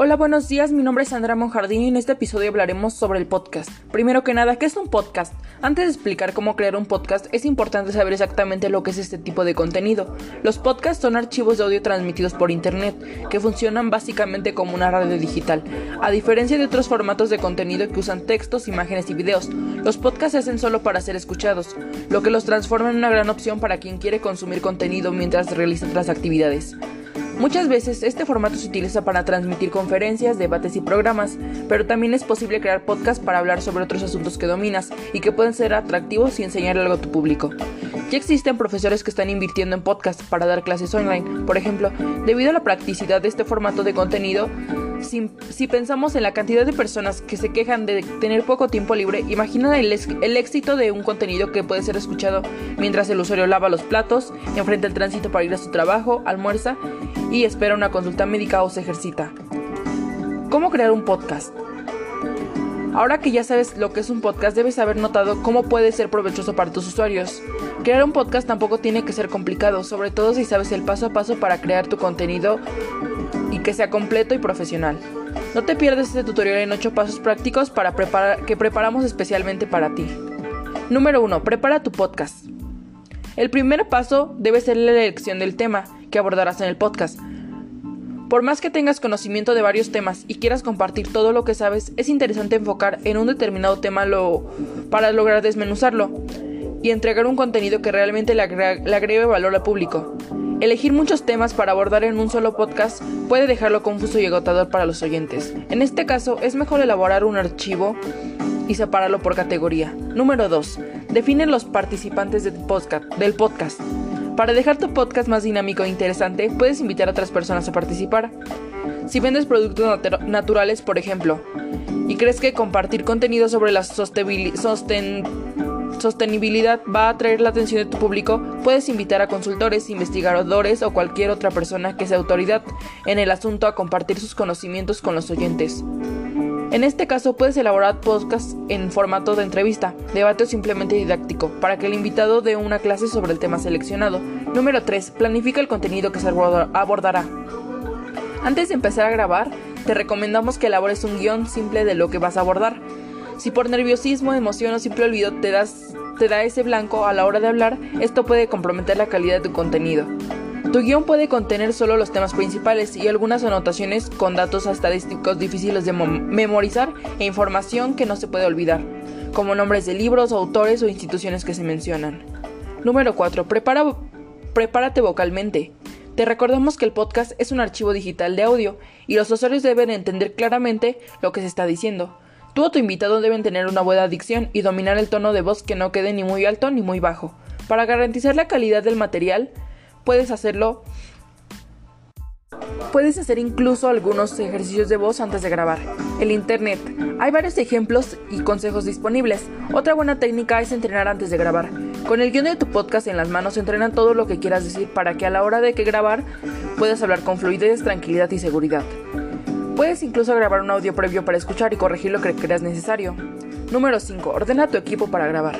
Hola, buenos días. Mi nombre es Sandra Monjardín y en este episodio hablaremos sobre el podcast. Primero que nada, ¿qué es un podcast? Antes de explicar cómo crear un podcast, es importante saber exactamente lo que es este tipo de contenido. Los podcasts son archivos de audio transmitidos por internet, que funcionan básicamente como una radio digital. A diferencia de otros formatos de contenido que usan textos, imágenes y videos, los podcasts se hacen solo para ser escuchados, lo que los transforma en una gran opción para quien quiere consumir contenido mientras realiza otras actividades. Muchas veces este formato se utiliza para transmitir conferencias, debates y programas, pero también es posible crear podcasts para hablar sobre otros asuntos que dominas y que pueden ser atractivos y enseñar algo a tu público. Ya existen profesores que están invirtiendo en podcasts para dar clases online, por ejemplo, debido a la practicidad de este formato de contenido, si, pensamos en la cantidad de personas que se quejan de tener poco tiempo libre, imagina el, el, éxito de un contenido que puede ser escuchado mientras el usuario lava los platos, enfrenta el tránsito para ir a su trabajo, almuerza y espera una consulta médica o se ejercita. ¿Cómo crear un podcast? Ahora que ya sabes lo que es un podcast, debes haber notado cómo puede ser provechoso para tus usuarios. Crear un podcast tampoco tiene que ser complicado, sobre todo si sabes el paso a paso para crear tu contenido que sea completo y profesional. No te pierdas este tutorial en 8 pasos prácticos para que preparamos especialmente para ti. Número 1. Prepara tu podcast. El primer paso debe ser la elección del tema que abordarás en el podcast. Por más que tengas conocimiento de varios temas y quieras compartir todo lo que sabes, es interesante enfocar en un determinado tema para lograr desmenuzarlo y entregar un contenido que realmente le, le agregue valor al público. Elegir muchos temas para abordar en un solo podcast puede dejarlo confuso y agotador para los oyentes. En este caso, es mejor elaborar un archivo y separarlo por categoría. Número 2. Define los participantes del podcast, del podcast. Para dejar tu podcast más dinámico e interesante, puedes invitar a otras personas a participar. Si vendes productos naturales, por ejemplo, y crees que compartir contenido sobre la sostenibilidad sostenibilidad va a atraer la atención de tu público, puedes invitar a consultores, investigadores o cualquier otra persona que sea autoridad en el asunto a compartir sus conocimientos con los oyentes. En este caso puedes elaborar podcasts en formato de entrevista, debate o simplemente didáctico, para que el invitado dé una clase sobre el tema seleccionado. Número 3. Planifica el contenido que se abordará. Antes de empezar a grabar, te recomendamos que elabores un guion simple de lo que vas a abordar. Si por nerviosismo, emoción o simple olvido te, das, te da ese blanco a la hora de hablar, esto puede comprometer la calidad de tu contenido. Tu guion puede contener solo los temas principales y algunas anotaciones con datos estadísticos difíciles de memorizar e información que no se puede olvidar, como nombres de libros, autores o instituciones que se mencionan. Número 4. Prepara, prepárate vocalmente. Te recordamos que el podcast es un archivo digital de audio y los usuarios deben entender claramente lo que se está diciendo. Tú o tu invitado deben tener una buena dicción y dominar el tono de voz que no quede ni muy alto ni muy bajo. Para garantizar la calidad del material, puedes hacerlo Puedes hacer incluso algunos ejercicios de voz antes de grabar. El Internet. Hay varios ejemplos y consejos disponibles. Otra buena técnica es entrenar antes de grabar. Con el guion de tu podcast en las manos, entrena todo lo que quieras decir para que a la hora de que grabar puedas hablar con fluidez, tranquilidad y seguridad. Puedes incluso grabar un audio previo para escuchar y corregir lo que creas necesario. Número 5. Ordena tu equipo para grabar.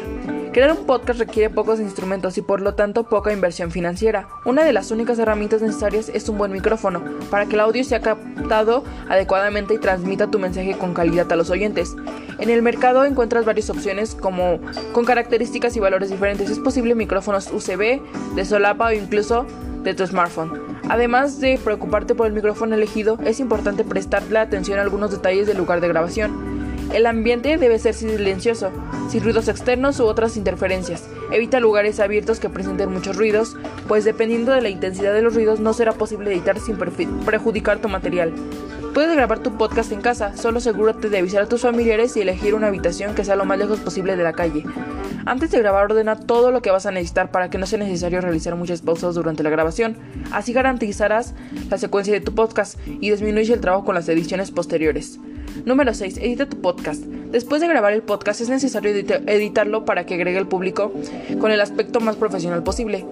Crear un podcast requiere pocos instrumentos y por lo tanto poca inversión financiera. Una de las únicas herramientas necesarias es un buen micrófono, para que el audio sea captado adecuadamente y transmita tu mensaje con calidad a los oyentes. En el mercado encuentras varias opciones como con características y valores diferentes. Es posible micrófonos USB, de solapa o incluso de tu smartphone. Además de preocuparte por el micrófono elegido, es importante prestarle atención a algunos detalles del lugar de grabación. El ambiente debe ser silencioso, sin ruidos externos u otras interferencias. Evita lugares abiertos que presenten muchos ruidos, pues dependiendo de la intensidad de los ruidos no será posible editar sin perjudicar tu material. Puedes grabar tu podcast en casa, solo asegúrate de avisar a tus familiares y elegir una habitación que sea lo más lejos posible de la calle. Antes de grabar ordena todo lo que vas a necesitar para que no sea necesario realizar muchas pausas durante la grabación. Así garantizarás la secuencia de tu podcast y disminuye el trabajo con las ediciones posteriores. Número 6. Edita tu podcast. Después de grabar el podcast es necesario editarlo para que agregue el público con el aspecto más profesional posible.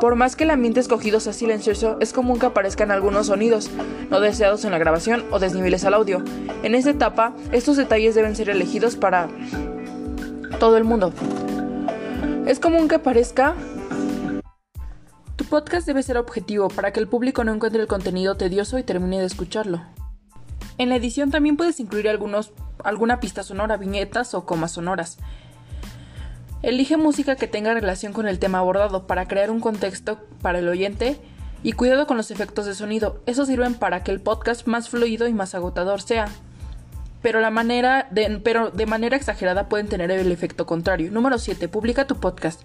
Por más que el ambiente escogido sea silencioso, es común que aparezcan algunos sonidos no deseados en la grabación o desniveles al audio. En esta etapa, estos detalles deben ser elegidos para todo el mundo. Es común que aparezca tu podcast debe ser objetivo para que el público no encuentre el contenido tedioso y termine de escucharlo. En la edición también puedes incluir algunos, alguna pista sonora, viñetas o comas sonoras. Elige música que tenga relación con el tema abordado para crear un contexto para el oyente y cuidado con los efectos de sonido. Eso sirven para que el podcast más fluido y más agotador sea. Pero, la manera pero de manera exagerada pueden tener el efecto contrario. Número 7. Publica tu podcast.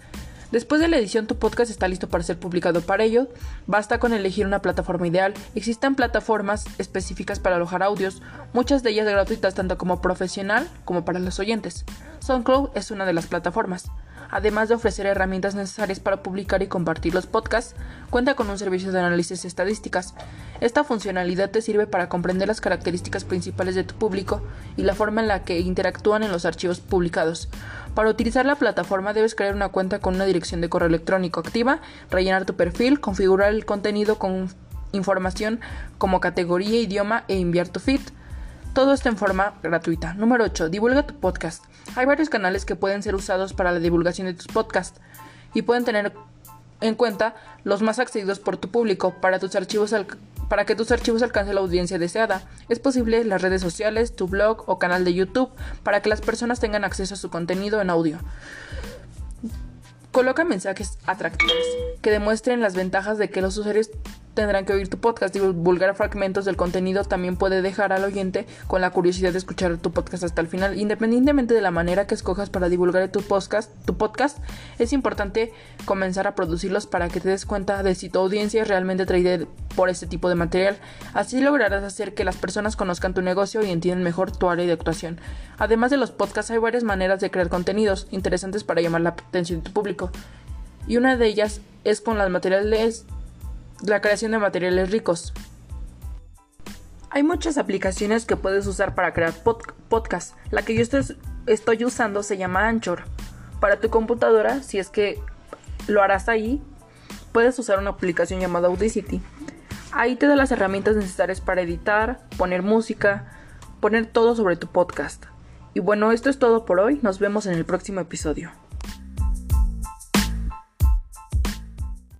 Después de la edición, tu podcast está listo para ser publicado. Para ello, basta con elegir una plataforma ideal. Existen plataformas específicas para alojar audios, muchas de ellas gratuitas tanto como profesional como para los oyentes. SoundCloud es una de las plataformas. Además de ofrecer herramientas necesarias para publicar y compartir los podcasts, cuenta con un servicio de análisis estadísticas. Esta funcionalidad te sirve para comprender las características principales de tu público y la forma en la que interactúan en los archivos publicados. Para utilizar la plataforma debes crear una cuenta con una dirección de correo electrónico activa, rellenar tu perfil, configurar el contenido con información como categoría, idioma e enviar tu feed. Todo esto en forma gratuita. Número 8. Divulga tu podcast. Hay varios canales que pueden ser usados para la divulgación de tus podcasts y pueden tener en cuenta los más accedidos por tu público para, tus archivos para que tus archivos alcancen la audiencia deseada. Es posible las redes sociales, tu blog o canal de YouTube para que las personas tengan acceso a su contenido en audio. Coloca mensajes atractivos que demuestren las ventajas de que los usuarios tendrán que oír tu podcast. Divulgar fragmentos del contenido también puede dejar al oyente con la curiosidad de escuchar tu podcast hasta el final. Independientemente de la manera que escojas para divulgar tu podcast, tu podcast, es importante comenzar a producirlos para que te des cuenta de si tu audiencia es realmente atraída por este tipo de material. Así lograrás hacer que las personas conozcan tu negocio y entiendan mejor tu área de actuación. Además de los podcasts, hay varias maneras de crear contenidos interesantes para llamar la atención de tu público. Y una de ellas es con las materiales la creación de materiales ricos. Hay muchas aplicaciones que puedes usar para crear podcasts. La que yo estoy, usando se llama Anchor. Para tu computadora, si es que lo harás ahí, puedes usar una aplicación llamada Audacity. Ahí te da las herramientas necesarias para editar, poner música, poner todo sobre tu podcast. Y bueno, esto es todo por hoy. Nos vemos en el próximo episodio.